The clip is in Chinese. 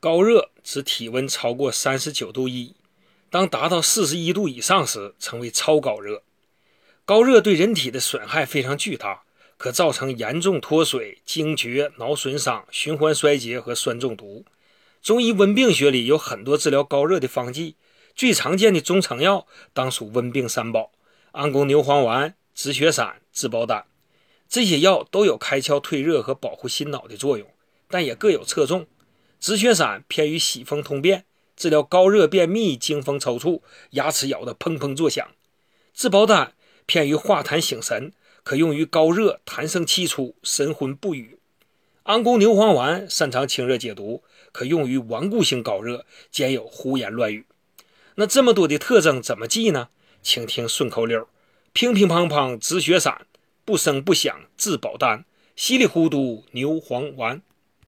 高热指体温超过三十九度一，当达到四十一度以上时，称为超高热。高热对人体的损害非常巨大，可造成严重脱水、惊厥、脑损伤、循环衰竭和酸中毒。中医温病学里有很多治疗高热的方剂，最常见的中成药当属温病三宝：安宫牛黄丸、止血散、治保丹。这些药都有开窍退热和保护心脑的作用，但也各有侧重。止血散偏于喜风通便，治疗高热便秘、惊风抽搐、牙齿咬得砰砰作响；治保丹。偏于化痰醒神，可用于高热痰生气出、神昏不语。安宫牛黄丸擅长清热解毒，可用于顽固性高热，兼有胡言乱语。那这么多的特征怎么记呢？请听顺口溜：乒乒乓乓止血散，不声不响治保丹，稀里糊涂牛黄丸。